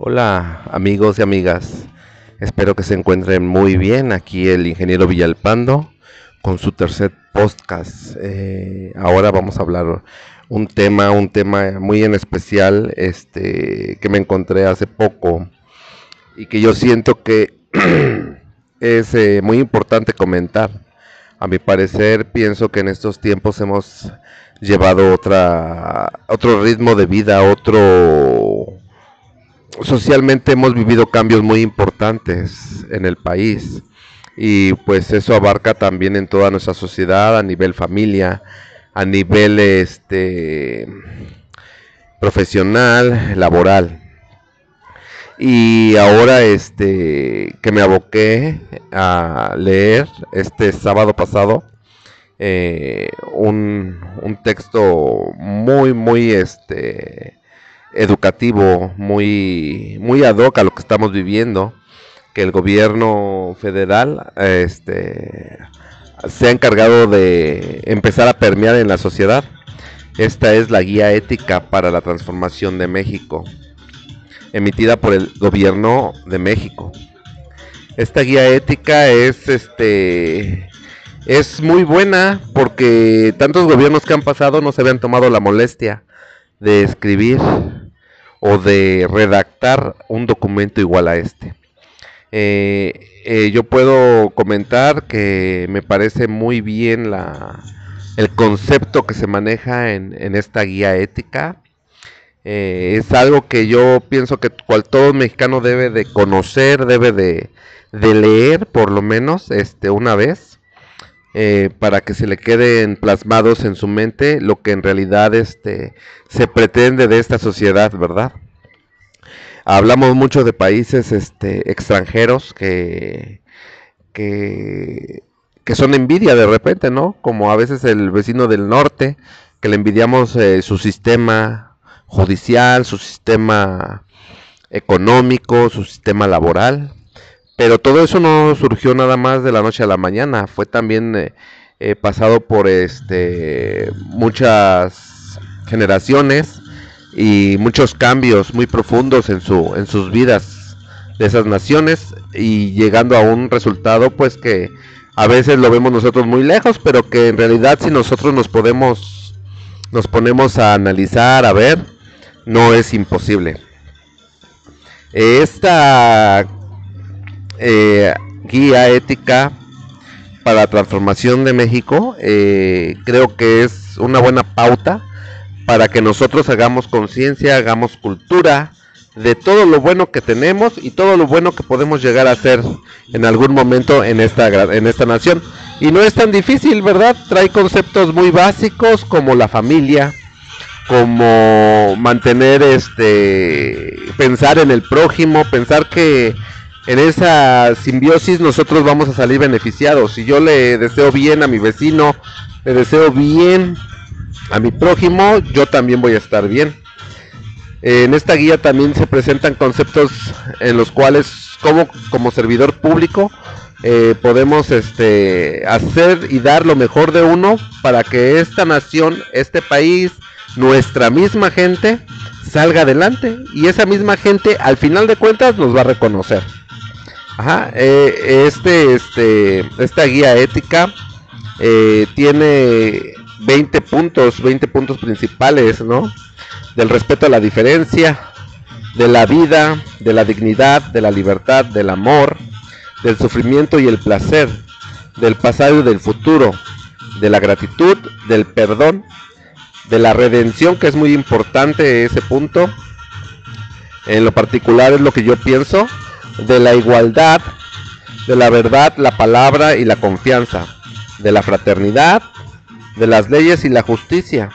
Hola amigos y amigas, espero que se encuentren muy bien. Aquí el ingeniero Villalpando con su tercer podcast. Eh, ahora vamos a hablar un tema, un tema muy en especial, este, que me encontré hace poco y que yo siento que es eh, muy importante comentar. A mi parecer, pienso que en estos tiempos hemos llevado otra, otro ritmo de vida, otro socialmente hemos vivido cambios muy importantes en el país y pues eso abarca también en toda nuestra sociedad a nivel familia, a nivel este profesional, laboral. Y ahora este que me aboqué a leer este sábado pasado eh, un, un texto muy muy este educativo, muy, muy ad hoc a lo que estamos viviendo, que el gobierno federal este, se ha encargado de empezar a permear en la sociedad. Esta es la guía ética para la transformación de México, emitida por el gobierno de México. Esta guía ética es este es muy buena porque tantos gobiernos que han pasado no se habían tomado la molestia de escribir o de redactar un documento igual a este. Eh, eh, yo puedo comentar que me parece muy bien la, el concepto que se maneja en, esta guía ética. Eh, es algo que yo pienso que cual todo mexicano debe de conocer, debe de, de leer por lo menos este, una vez eh, para que se le queden plasmados en su mente lo que en realidad este, se pretende de esta sociedad, ¿verdad? Hablamos mucho de países este, extranjeros que, que, son envidia de repente, ¿no? Como a veces el vecino del norte, que le envidiamos eh, su sistema judicial, su sistema económico, su sistema laboral. Pero todo eso no surgió nada más de la noche a la mañana, fue también eh, eh, pasado por este muchas generaciones y muchos cambios muy profundos en su en sus vidas de esas naciones y llegando a un resultado pues que a veces lo vemos nosotros muy lejos, pero que en realidad si nosotros nos podemos nos ponemos a analizar, a ver, no es imposible. Esta eh, guía ética para la transformación de México, eh, creo que es una buena pauta para que nosotros hagamos conciencia, hagamos cultura de todo lo bueno que tenemos y todo lo bueno que podemos llegar a hacer en algún momento en esta, en esta nación. Y no es tan difícil, ¿verdad? Trae conceptos muy básicos como la familia, como mantener este pensar en el prójimo, pensar que en esa simbiosis nosotros vamos a salir beneficiados. Si yo le deseo bien a mi vecino, le deseo bien a mi prójimo, yo también voy a estar bien. En esta guía también se presentan conceptos en los cuales como, como servidor público eh, podemos este, hacer y dar lo mejor de uno para que esta nación, este país, nuestra misma gente salga adelante y esa misma gente al final de cuentas nos va a reconocer. Ajá, eh, este, este, esta guía ética eh, tiene 20 puntos, 20 puntos principales, ¿no? Del respeto a la diferencia, de la vida, de la dignidad, de la libertad, del amor, del sufrimiento y el placer, del pasado y del futuro, de la gratitud, del perdón, de la redención, que es muy importante ese punto. En lo particular es lo que yo pienso de la igualdad, de la verdad, la palabra y la confianza, de la fraternidad, de las leyes y la justicia,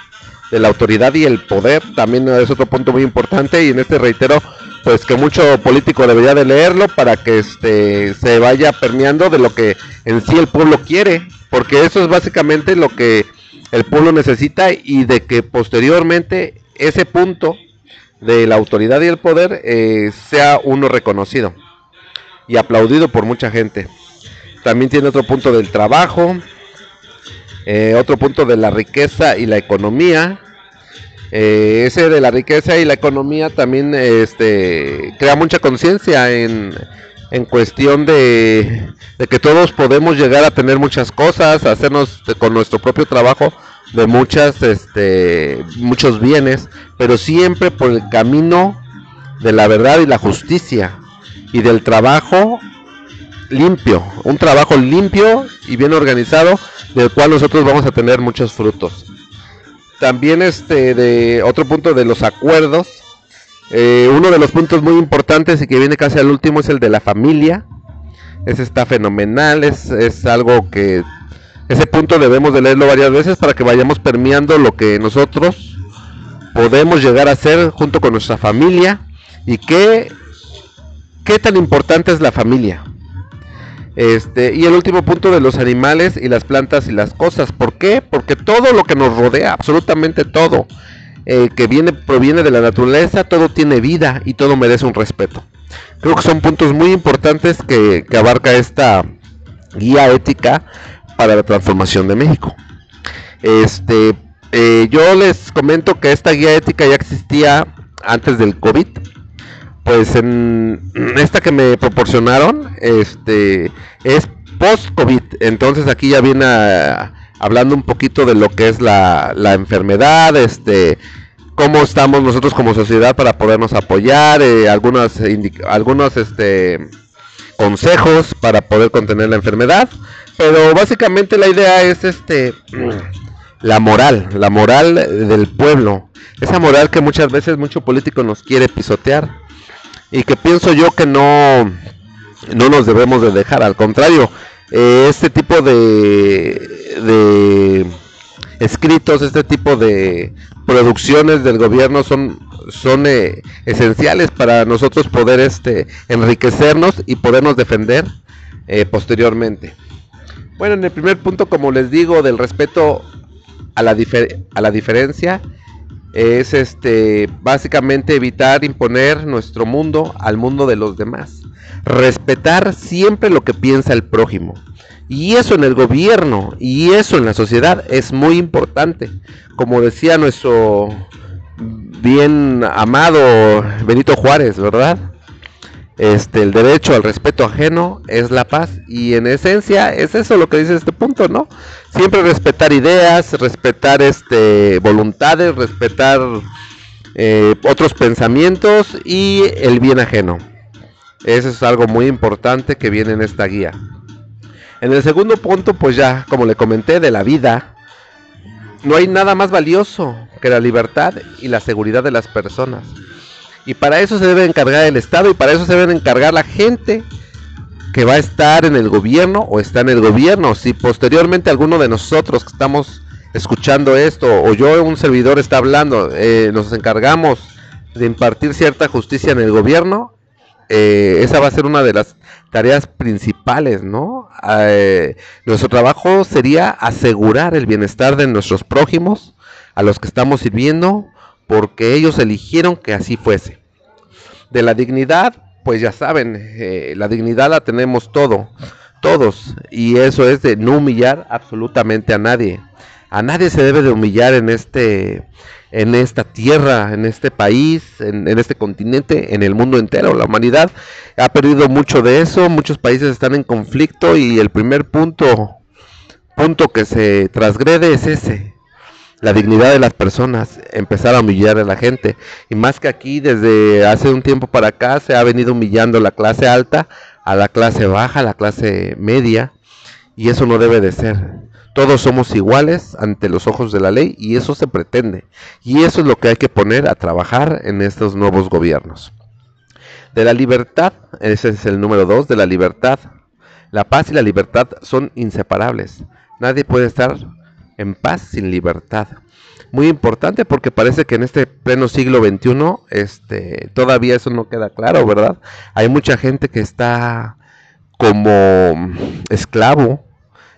de la autoridad y el poder, también es otro punto muy importante y en este reitero pues que mucho político debería de leerlo para que este se vaya permeando de lo que en sí el pueblo quiere, porque eso es básicamente lo que el pueblo necesita y de que posteriormente ese punto de la autoridad y el poder eh, sea uno reconocido y aplaudido por mucha gente. También tiene otro punto del trabajo, eh, otro punto de la riqueza y la economía, Eh, ese de la riqueza y la economía también este, crea mucha conciencia en, en cuestión de, de, que todos podemos llegar a tener muchas cosas, hacernos con nuestro propio trabajo de muchas, este, muchos bienes, pero siempre por el camino de la verdad y la justicia y del trabajo limpio, un trabajo limpio y bien organizado del cual nosotros vamos a tener muchos frutos. También este de otro punto de los acuerdos, eh, uno de los puntos muy importantes y que viene casi al último es el de la familia. Ese está fenomenal, es, es algo que ese punto debemos de leerlo varias veces para que vayamos permeando lo que nosotros podemos llegar a hacer junto con nuestra familia y qué, qué tan importante es la familia. Este, y el último punto de los animales y las plantas y las cosas. ¿Por qué? Porque todo lo que nos rodea, absolutamente todo, eh, que viene, proviene de la naturaleza, todo tiene vida y todo merece un respeto. Creo que son puntos muy importantes que, abarca esta guía ética para la transformación de México. Este, eh, yo les comento que esta guía ética ya existía antes del COVID. Pues en esta que me proporcionaron, este, es post-COVID. Entonces aquí ya viene hablando un poquito de lo que es la, la enfermedad, este, cómo estamos nosotros como sociedad para podernos apoyar, eh, algunos, algunos este, consejos para poder contener la enfermedad. Pero básicamente la idea es este la moral, la moral del pueblo. Esa moral que muchas veces mucho político nos quiere pisotear y que pienso yo que no no nos debemos de dejar, al contrario, eh, este tipo de, de escritos, este tipo de producciones del gobierno son son eh, esenciales para nosotros poder este enriquecernos y podernos defender eh, posteriormente. Bueno, en el primer punto, como les digo, del respeto a la, a la diferencia, es este básicamente evitar imponer nuestro mundo al mundo de los demás. Respetar siempre lo que piensa el prójimo. Y eso en el gobierno y eso en la sociedad es muy importante. Como decía nuestro bien amado Benito Juárez, ¿verdad? Este, el derecho al respeto ajeno es la paz y en esencia es eso lo que dice este punto, ¿no? Siempre respetar ideas, respetar este voluntades, respetar eh, otros pensamientos y el bien ajeno. Eso es algo muy importante que viene en esta guía. En el segundo punto, pues ya, como le comenté, de la vida, no hay nada más valioso que la libertad y la seguridad de las personas. Y para eso se debe encargar el Estado y para eso se debe encargar la gente que va a estar en el gobierno o está en el gobierno. Si posteriormente alguno de nosotros que estamos escuchando esto o yo, un servidor, está hablando, eh, nos encargamos de impartir cierta justicia en el gobierno, eh, esa va a ser una de las tareas principales, ¿no? Eh, nuestro trabajo sería asegurar el bienestar de nuestros prójimos, a los que estamos sirviendo, porque ellos eligieron que así fuese. De la dignidad, pues ya saben, eh, la dignidad la tenemos todo, todos, y eso es de no humillar absolutamente a nadie. A nadie se debe de humillar en este, en esta tierra, en este país, en, en, este continente, en el mundo entero. La humanidad ha perdido mucho de eso, muchos países están en conflicto y el primer punto, punto que se transgrede es ese, la dignidad de las personas, empezar a humillar a la gente. Y más que aquí, desde hace un tiempo para acá, se ha venido humillando la clase alta a la clase baja, a la clase media, y eso no debe de ser. Todos somos iguales ante los ojos de la ley y eso se pretende. Y eso es lo que hay que poner a trabajar en estos nuevos gobiernos. De la libertad, ese es el número dos, de la libertad. La paz y la libertad son inseparables. Nadie puede estar en paz sin libertad. Muy importante porque parece que en este pleno siglo XXI este, todavía eso no queda claro, ¿verdad? Hay mucha gente que está como esclavo,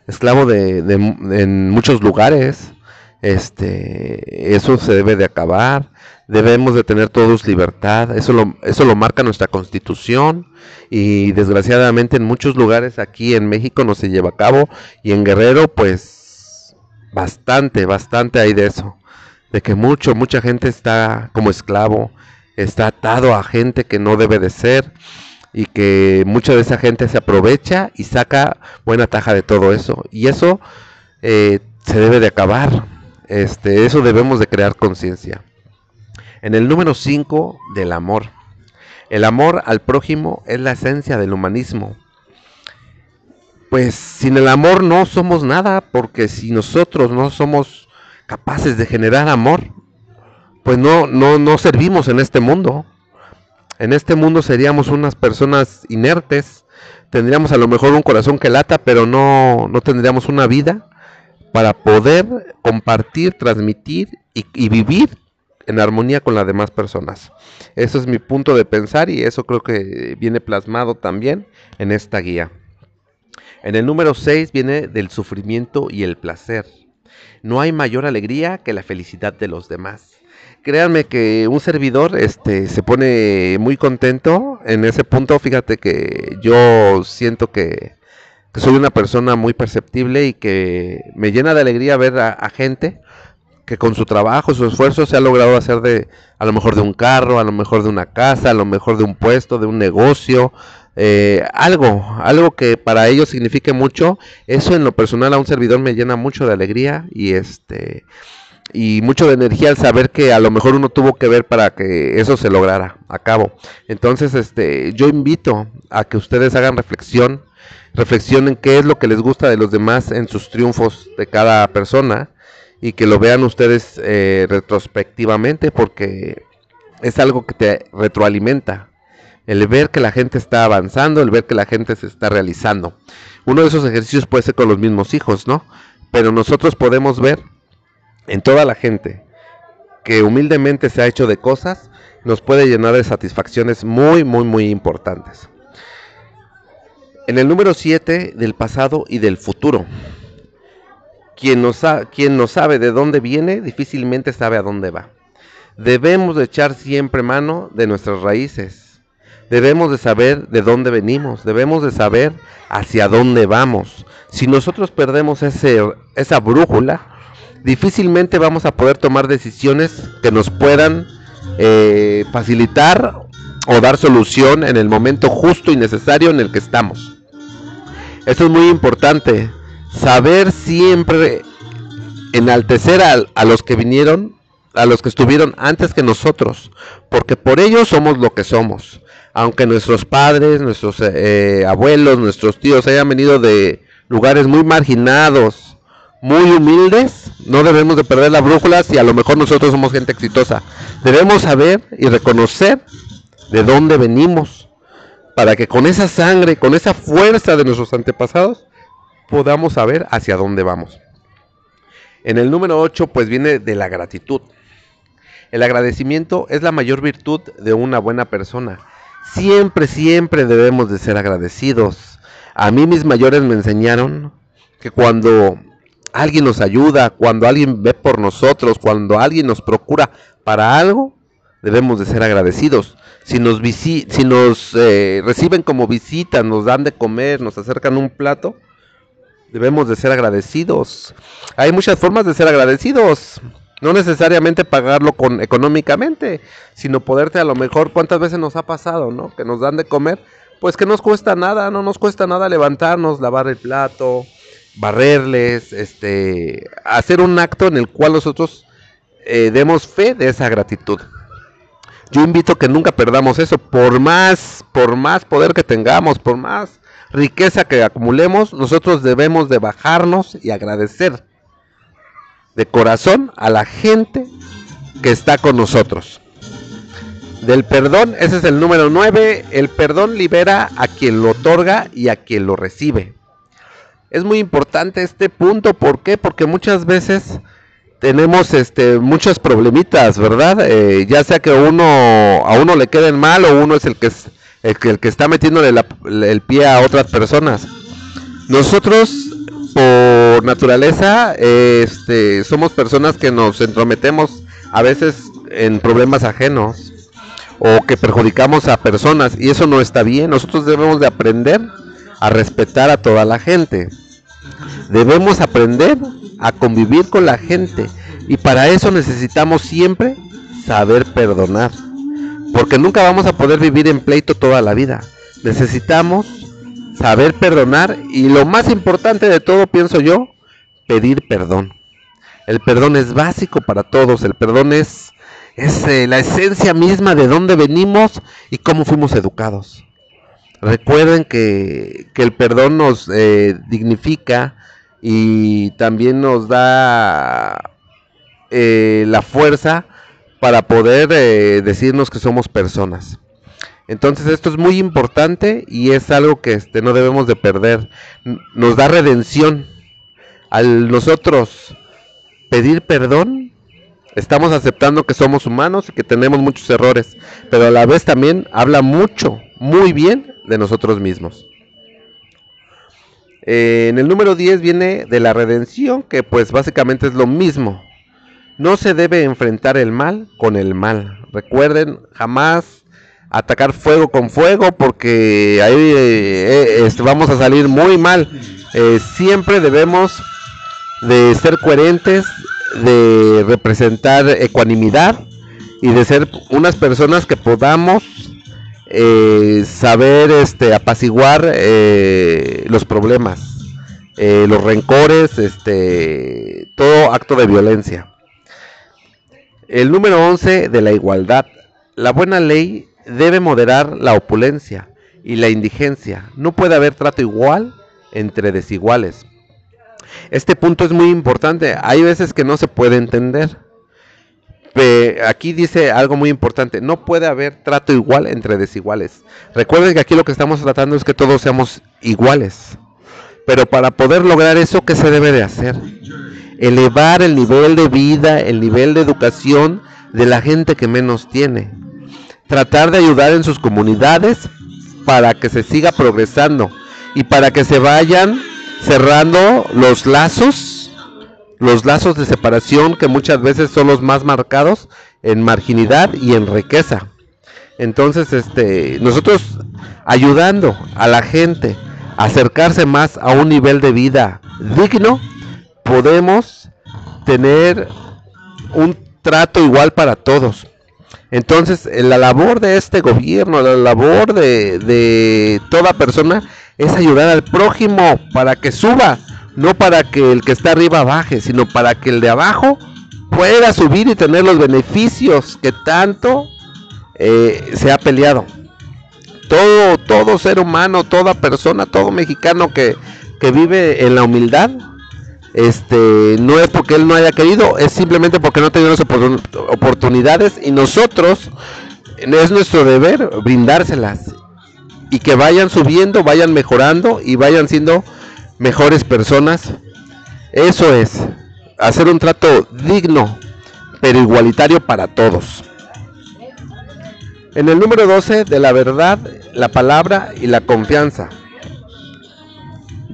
esclavo de, en muchos lugares. Este, eso se debe de acabar. Debemos de tener todos libertad. Eso lo, eso lo marca nuestra constitución y desgraciadamente en muchos lugares aquí en México no se lleva a cabo y en Guerrero pues Bastante, bastante hay de eso. de que mucho, mucha gente está como esclavo, está atado a gente que no debe de ser y que mucha de esa gente se aprovecha y saca buena taja de todo eso. Y eso eh, se debe de acabar. Este, eso debemos de crear conciencia. En el número 5 del amor. El amor al prójimo es la esencia del humanismo. Pues sin el amor no somos nada, porque si nosotros no somos capaces de generar amor, pues no, no, no servimos en este mundo. En este mundo seríamos unas personas inertes, tendríamos a lo mejor un corazón que lata, pero no, no tendríamos una vida para poder compartir, transmitir y, y, vivir en armonía con las demás personas. Eso es mi punto de pensar y eso creo que viene plasmado también en esta guía. En el número 6 viene del sufrimiento y el placer. No hay mayor alegría que la felicidad de los demás créanme que un servidor este se pone muy contento en ese punto. Fíjate que yo siento que, soy una persona muy perceptible y que me llena de alegría ver a, gente que con su trabajo, su esfuerzo se ha logrado hacer de a lo mejor de un carro, a lo mejor de una casa, a lo mejor de un puesto, de un negocio, eh, algo, algo que para ellos signifique mucho. Eso en lo personal a un servidor me llena mucho de alegría y este y mucho de energía al saber que a lo mejor uno tuvo que ver para que eso se lograra a cabo. Entonces, este, yo invito a que ustedes hagan reflexión, reflexionen qué es lo que les gusta de los demás en sus triunfos de cada persona y que lo vean ustedes eh, retrospectivamente porque es algo que te retroalimenta. El ver que la gente está avanzando, el ver que la gente se está realizando. Uno de esos ejercicios puede ser con los mismos hijos, ¿no? Pero nosotros podemos ver en toda la gente que humildemente se ha hecho de cosas, nos puede llenar de satisfacciones muy, muy, muy importantes. En el número 7, del pasado y del futuro. Quien no, sabe de dónde viene, difícilmente sabe a dónde va. Debemos de echar siempre mano de nuestras raíces. Debemos de saber de dónde venimos. Debemos de saber hacia dónde vamos. Si nosotros perdemos ese, esa brújula, difícilmente vamos a poder tomar decisiones que nos puedan eh, facilitar o dar solución en el momento justo y necesario en el que estamos. Esto es muy importante, saber siempre enaltecer a, a los que vinieron, a los que estuvieron antes que nosotros, porque por ellos somos lo que somos. Aunque nuestros padres, nuestros eh, abuelos, nuestros tíos hayan venido de lugares muy marginados, muy humildes, no debemos de perder la brújula si a lo mejor nosotros somos gente exitosa. Debemos saber y reconocer de dónde venimos, para que con esa sangre, con esa fuerza de nuestros antepasados, podamos saber hacia dónde vamos. En el número 8, pues viene de la gratitud. El agradecimiento es la mayor virtud de una buena persona. Siempre, siempre debemos de ser agradecidos. A mí mis mayores me enseñaron que cuando alguien nos ayuda, cuando alguien ve por nosotros, cuando alguien nos procura para algo, debemos de ser agradecidos. Si nos, si nos eh, reciben como visita, nos dan de comer, nos acercan un plato, debemos de ser agradecidos. Hay muchas formas de ser agradecidos. No necesariamente pagarlo con económicamente, sino poderte a lo mejor, ¿cuántas veces nos ha pasado, no? Que nos dan de comer, pues que nos cuesta nada, no nos cuesta nada levantarnos, lavar el plato, barrerles, este, hacer un acto en el cual nosotros eh, demos fe de esa gratitud. Yo invito que nunca perdamos eso, por más, por más poder que tengamos, por más riqueza que acumulemos, nosotros debemos de bajarnos y agradecer de corazón a la gente que está con nosotros. Del perdón, ese es el número 9, el perdón libera a quien lo otorga y a quien lo recibe es muy importante este punto. ¿Por qué? Porque muchas veces tenemos este muchos problemitas, ¿verdad? Eh, ya sea que uno a uno le queden mal o uno es el que es el que, el que está metiéndole el pie a otras personas. Nosotros por naturaleza este somos personas que nos entrometemos a veces en problemas ajenos o que perjudicamos a personas y eso no está bien. Nosotros debemos de aprender a respetar a toda la gente Debemos aprender a convivir con la gente y para eso necesitamos siempre saber perdonar. Porque nunca vamos a poder vivir en pleito toda la vida. Necesitamos saber perdonar y lo más importante de todo, pienso yo, pedir perdón. El perdón es básico para todos, el perdón es, es eh, la esencia misma de dónde venimos y cómo fuimos educados. Recuerden que, el perdón nos eh, dignifica y también nos da eh, la fuerza para poder decirnos que somos personas. Entonces esto es muy importante y es algo que este, no debemos de perder. Nos da redención. Al nosotros pedir perdón, estamos aceptando que somos humanos y que tenemos muchos errores, pero a la vez también habla mucho, muy bien de nosotros mismos. Eh, en el número 10 viene de la redención, que pues básicamente es lo mismo. No se debe enfrentar el mal con el mal. Recuerden, jamás atacar fuego con fuego porque ahí eh, eh, este, vamos a salir muy mal. siempre debemos de ser coherentes, de representar ecuanimidad y de ser unas personas que podamos eh, saber este, apaciguar eh, los problemas, eh, los rencores, este, todo acto de violencia. El número 11 de la igualdad. La buena ley debe moderar la opulencia y la indigencia. No puede haber trato igual entre desiguales. Este punto es muy importante. Hay veces que no se puede entender. aquí dice algo muy importante. No puede haber trato igual entre desiguales. Recuerden que aquí lo que estamos tratando es que todos seamos iguales. Pero para poder lograr eso, ¿qué se debe de hacer? Elevar el nivel de vida, el nivel de educación de la gente que menos tiene. Tratar de ayudar en sus comunidades para que se siga progresando y para que se vayan cerrando los lazos, los lazos de separación que muchas veces son los más marcados en marginidad y en riqueza. Entonces, este, nosotros ayudando a la gente a acercarse más a un nivel de vida digno, podemos tener un trato igual para todos. Entonces, la labor de este gobierno, la labor de, de toda persona es ayudar al prójimo para que suba, no para que el que está arriba baje, sino para que el de abajo pueda subir y tener los beneficios que tanto eh, se ha peleado. Todo, todo ser humano, toda persona, todo mexicano que, que vive en la humildad, este, no es porque él no haya querido, es simplemente porque no ha tenido las oportunidades y nosotros es nuestro deber brindárselas y que vayan subiendo, vayan mejorando y vayan siendo mejores personas. Eso es, hacer un trato digno, pero igualitario para todos. En el número 12, de la verdad, la palabra y la confianza.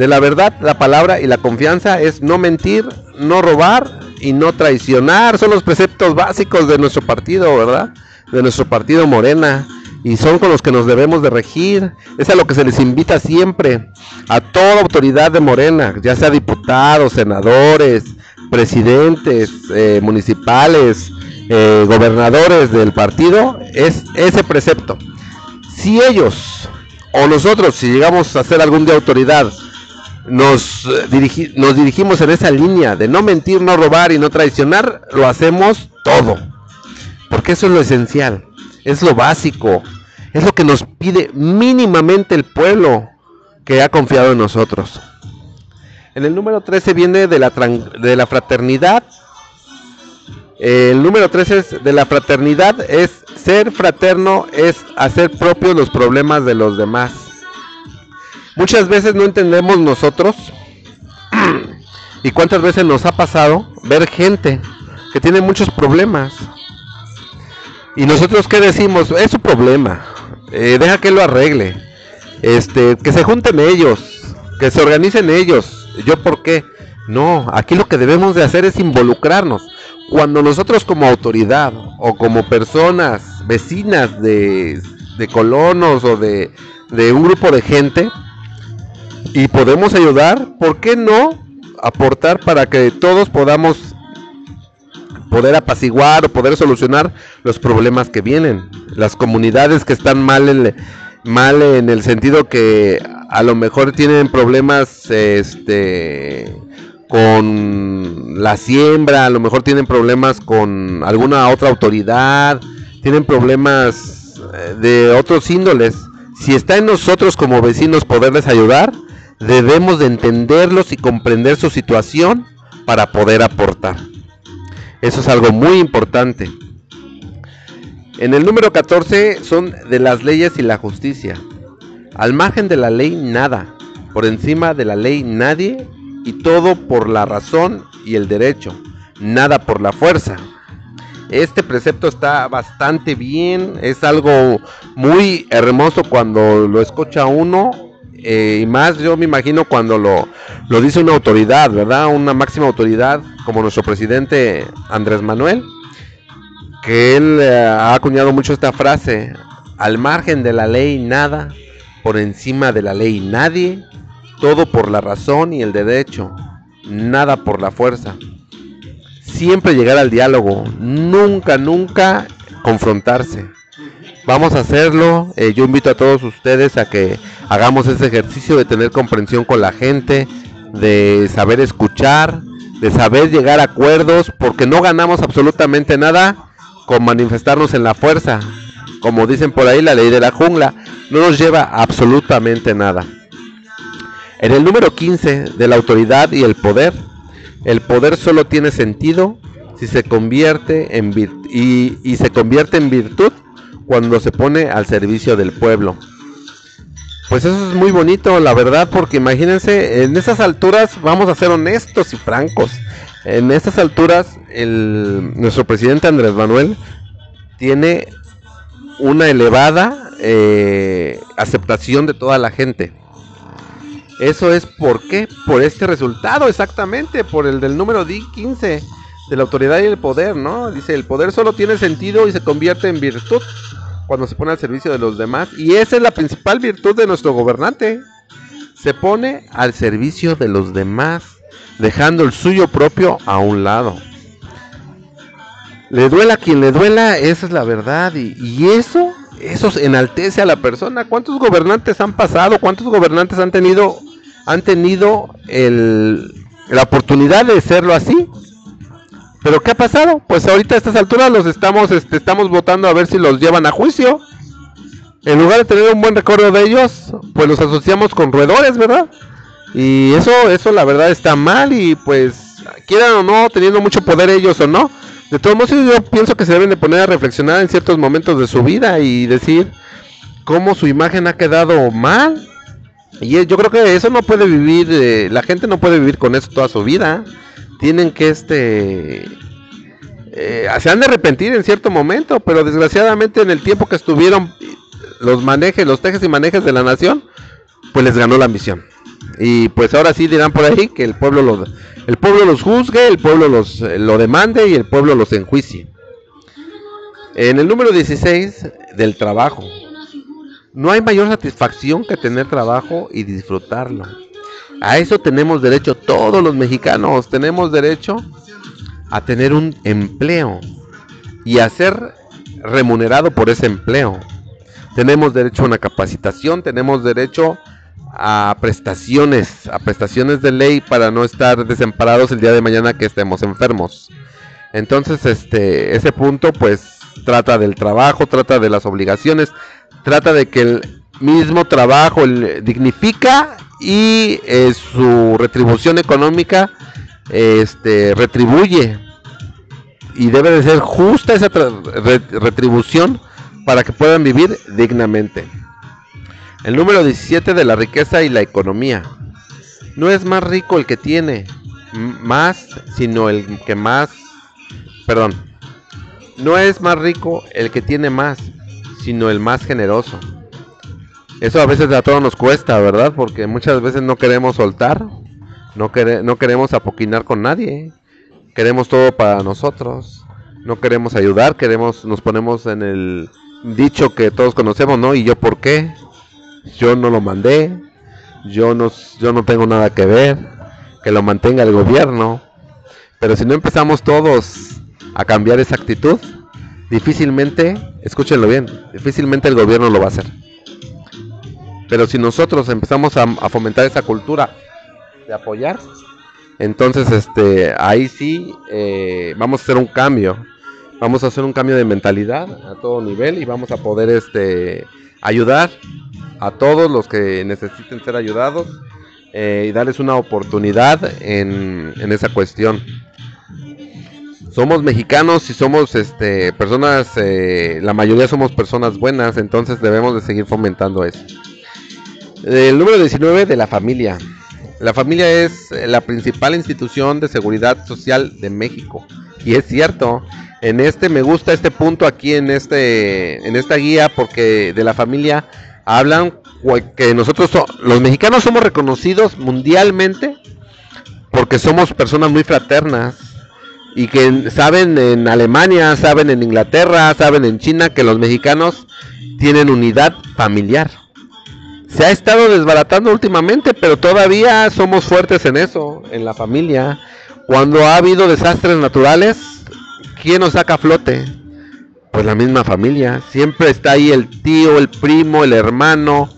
De la verdad, la palabra y la confianza es no mentir, no robar y no traicionar. Son los preceptos básicos de nuestro partido, ¿verdad? De nuestro partido Morena y son con los que nos debemos de regir. Es a lo que se les invita siempre a toda autoridad de Morena, ya sea diputados, senadores, presidentes eh, municipales, eh, gobernadores del partido, es ese precepto. Si ellos o nosotros, si llegamos a ser algún día autoridad, nos, eh, nos dirigimos en esa línea de no mentir, no robar y no traicionar, lo hacemos todo. Porque eso es lo esencial es lo básico, es lo que nos pide mínimamente el pueblo que ha confiado en nosotros. En el número 13 viene de la, de la fraternidad. El número 13 es de la fraternidad es ser fraterno, es hacer propios los problemas de los demás. Muchas veces no entendemos nosotros y cuántas veces nos ha pasado ver gente que tiene muchos problemas. Y nosotros qué decimos, es su problema, eh, deja que lo arregle, este, que se junten ellos, que se organicen ellos, yo por qué. No, aquí lo que debemos de hacer es involucrarnos. Cuando nosotros como autoridad o como personas vecinas de, de colonos o de, de un grupo de gente y podemos ayudar, ¿por qué no aportar para que todos podamos poder apaciguar o poder solucionar los problemas que vienen. Las comunidades que están mal en, mal en el sentido que a lo mejor tienen problemas este con la siembra, a lo mejor tienen problemas con alguna otra autoridad, tienen problemas eh, de otros índoles. Si está en nosotros como vecinos poderles ayudar, debemos de entenderlos y comprender su situación para poder aportar. Eso es algo muy importante. En el número 14 son de las leyes y la justicia. Al margen de la ley nada, por encima de la ley nadie y todo por la razón y el derecho, nada por la fuerza. Este precepto está bastante bien, es algo muy hermoso cuando lo escucha uno eh, y más yo me imagino cuando lo, lo dice una autoridad, ¿verdad? Una máxima autoridad como nuestro presidente Andrés Manuel, que él eh, ha acuñado mucho esta frase, al margen de la ley nada, por encima de la ley nadie, todo por la razón y el derecho, nada por la fuerza. Siempre llegar al diálogo, nunca, nunca confrontarse. Vamos a hacerlo. Eh, yo invito a todos ustedes a que hagamos ese ejercicio de tener comprensión con la gente, de saber escuchar, de saber llegar a acuerdos, porque no ganamos absolutamente nada con manifestarnos en la fuerza. Como dicen por ahí, la ley de la jungla no nos lleva absolutamente nada. En el número 15 de la autoridad y el poder, el poder solo tiene sentido si se convierte en y, y se convierte en virtud cuando se pone al servicio del pueblo. Pues eso es muy bonito, la verdad, porque imagínense, en esas alturas, vamos a ser honestos y francos, en estas alturas, el, nuestro presidente Andrés Manuel tiene una elevada eh, aceptación de toda la gente. Eso es por qué, por este resultado exactamente, por el del número 15 de la autoridad y el poder, ¿no? Dice, el poder solo tiene sentido y se convierte en virtud cuando se pone al servicio de los demás. Y esa es la principal virtud de nuestro gobernante. Se pone al servicio de los demás, dejando el suyo propio a un lado. Le duela a quien le duela, esa es la verdad. Y, y eso, eso enaltece a la persona. ¿Cuántos gobernantes han pasado? ¿Cuántos gobernantes han tenido han tenido la oportunidad de serlo así. Pero ¿qué ha pasado? Pues ahorita a estas alturas los estamos, este, estamos votando a ver si los llevan a juicio. En lugar de tener un buen recuerdo de ellos, pues los asociamos con roedores, ¿verdad? Y eso, eso la verdad está mal y pues quieran o no, teniendo mucho poder ellos o no. De todos modos yo pienso que se deben de poner a reflexionar en ciertos momentos de su vida y decir cómo su imagen ha quedado mal y yo creo que eso no puede vivir, eh, la gente no puede vivir con eso toda su vida. Tienen que, este, eh, se han de arrepentir en cierto momento, pero desgraciadamente en el tiempo que estuvieron los manejes, los tejes y manejes de la nación, pues les ganó la misión. Y pues ahora sí dirán por ahí que el pueblo los, el pueblo los juzgue, el pueblo los eh, lo demande y el pueblo los enjuicie. En el número 16 del trabajo. No hay mayor satisfacción que tener trabajo y disfrutarlo. A eso tenemos derecho todos los mexicanos. Tenemos derecho a tener un empleo y a ser remunerado por ese empleo. Tenemos derecho a una capacitación, tenemos derecho a prestaciones, a prestaciones de ley para no estar desamparados el día de mañana que estemos enfermos. Entonces, este, ese punto pues trata del trabajo, trata de las obligaciones, trata de que el mismo trabajo dignifica y eh, su retribución económica este, retribuye y debe de ser justa esa retribución para que puedan vivir dignamente. El número 17 de la riqueza y la economía. No es más rico el que tiene más, sino el que más, perdón, no es más rico el que tiene más, sino el más generoso. Eso a veces a todos nos cuesta, ¿verdad? Porque muchas veces no queremos soltar, no, no queremos apoquinar con nadie, queremos todo para nosotros, no queremos ayudar, queremos, nos ponemos en el dicho que todos conocemos, ¿no? ¿Y yo por qué? Yo no lo mandé, yo no, yo no tengo nada que ver, que lo mantenga el gobierno. Pero si no empezamos todos a cambiar esa actitud, difícilmente, escúchenlo bien, difícilmente el gobierno lo va a hacer. Pero si nosotros empezamos a, fomentar esa cultura de apoyar, entonces este, ahí sí eh, vamos a hacer un cambio. Vamos a hacer un cambio de mentalidad a todo nivel y vamos a poder este, ayudar a todos los que necesiten ser ayudados eh, y darles una oportunidad en, esa cuestión. Somos mexicanos y somos este, personas, eh, la mayoría somos personas buenas, entonces debemos de seguir fomentando eso. El número 19 de la familia. La familia es la principal institución de seguridad social de México. Y es cierto, en este me gusta este punto aquí en este en esta guía porque de la familia hablan que nosotros los mexicanos somos reconocidos mundialmente porque somos personas muy fraternas y que saben en Alemania, saben en Inglaterra, saben en China que los mexicanos tienen unidad familiar. Se ha estado desbaratando últimamente, pero todavía somos fuertes en eso, en la familia. Cuando ha habido desastres naturales, ¿quién nos saca a flote? Pues la misma familia. Siempre está ahí el tío, el primo, el hermano,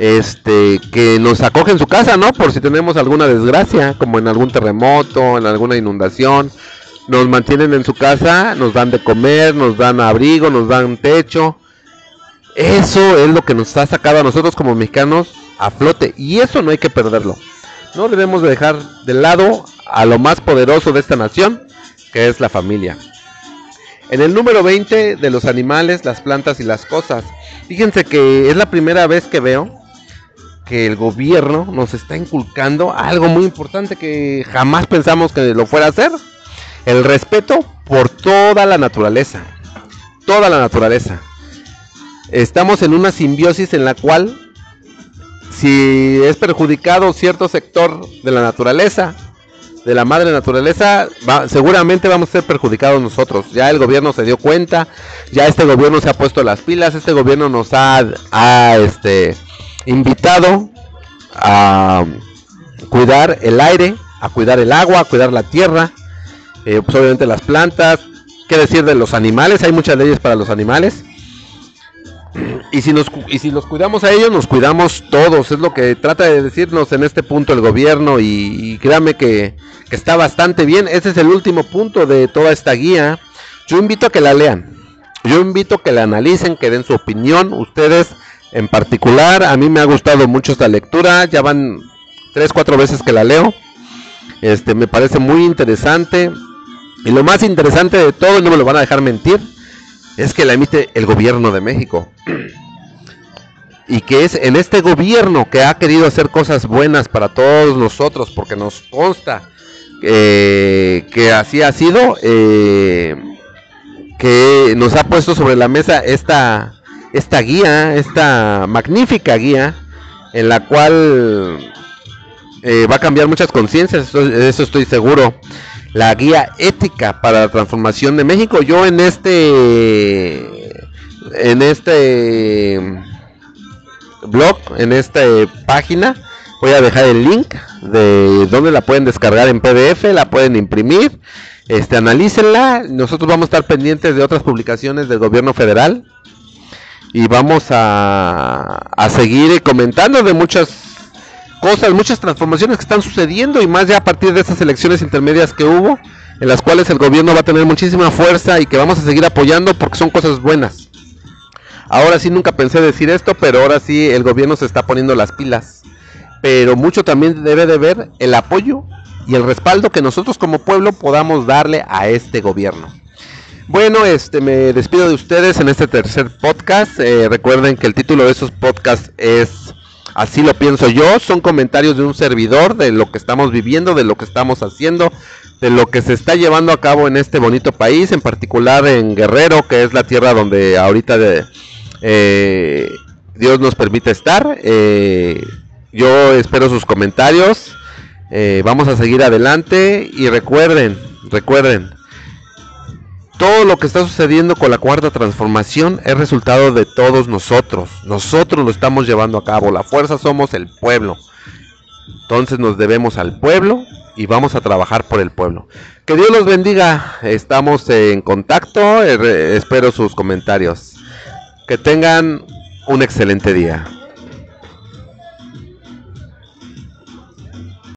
este, que nos acoge en su casa, ¿no? Por si tenemos alguna desgracia, como en algún terremoto, en alguna inundación. Nos mantienen en su casa, nos dan de comer, nos dan abrigo, nos dan techo. Eso es lo que nos ha sacado a nosotros como mexicanos a flote. Y eso no hay que perderlo. No debemos dejar de lado a lo más poderoso de esta nación, que es la familia. En el número 20 de los animales, las plantas y las cosas. Fíjense que es la primera vez que veo que el gobierno nos está inculcando algo muy importante que jamás pensamos que lo fuera a hacer. El respeto por toda la naturaleza. Toda la naturaleza. Estamos en una simbiosis en la cual si es perjudicado cierto sector de la naturaleza, de la madre naturaleza, seguramente vamos a ser perjudicados nosotros. Ya el gobierno se dio cuenta, ya este gobierno se ha puesto las pilas, este gobierno nos ha, este, invitado a cuidar el aire, a cuidar el agua, a cuidar la tierra, eh, pues obviamente las plantas, qué decir de los animales, hay muchas leyes para los animales. Y si, nos, y si los cuidamos a ellos, nos cuidamos todos, es lo que trata de decirnos en este punto el gobierno y, créame que, está bastante bien. Ese es el último punto de toda esta guía. Yo invito a que la lean, yo invito a que la analicen, que den su opinión. Ustedes en particular. A mí me ha gustado mucho esta lectura, ya van tres, cuatro veces que la leo. Este, me parece muy interesante. Y lo más interesante de todo, no me lo van a dejar mentir, es que la emite el gobierno de México. Y que es en este gobierno que ha querido hacer cosas buenas para todos nosotros, porque nos consta eh, que así ha sido, eh, que nos ha puesto sobre la mesa esta, esta guía, esta magnífica guía, en la cual eh, va a cambiar muchas conciencias, eso, estoy seguro. La guía ética para la transformación de México. Yo en este, en este blog, en esta página, voy a dejar el link de donde la pueden descargar en PDF, la pueden imprimir, este, analícenla. Nosotros vamos a estar pendientes de otras publicaciones del gobierno federal y vamos a, a seguir comentando de muchas cosas, muchas transformaciones que están sucediendo y más ya a partir de estas elecciones intermedias que hubo, en las cuales el gobierno va a tener muchísima fuerza y que vamos a seguir apoyando porque son cosas buenas. Ahora sí nunca pensé decir esto, pero ahora sí el gobierno se está poniendo las pilas. Pero mucho también debe de ver el apoyo y el respaldo que nosotros como pueblo podamos darle a este gobierno. Bueno, este me despido de ustedes en este tercer podcast. Eh, recuerden que el título de esos podcasts es Así lo pienso yo. Son comentarios de un servidor de lo que estamos viviendo, de lo que estamos haciendo, de lo que se está llevando a cabo en este bonito país, en particular en Guerrero, que es la tierra donde ahorita de, eh, Dios nos permite estar. Eh, yo espero sus comentarios. vamos a seguir adelante y recuerden, recuerden, todo lo que está sucediendo con la cuarta transformación es resultado de todos nosotros. Nosotros lo estamos llevando a cabo. La fuerza somos el pueblo. Entonces nos debemos al pueblo y vamos a trabajar por el pueblo. Que Dios los bendiga. Estamos en contacto. Eh, espero sus comentarios. Que tengan un excelente día.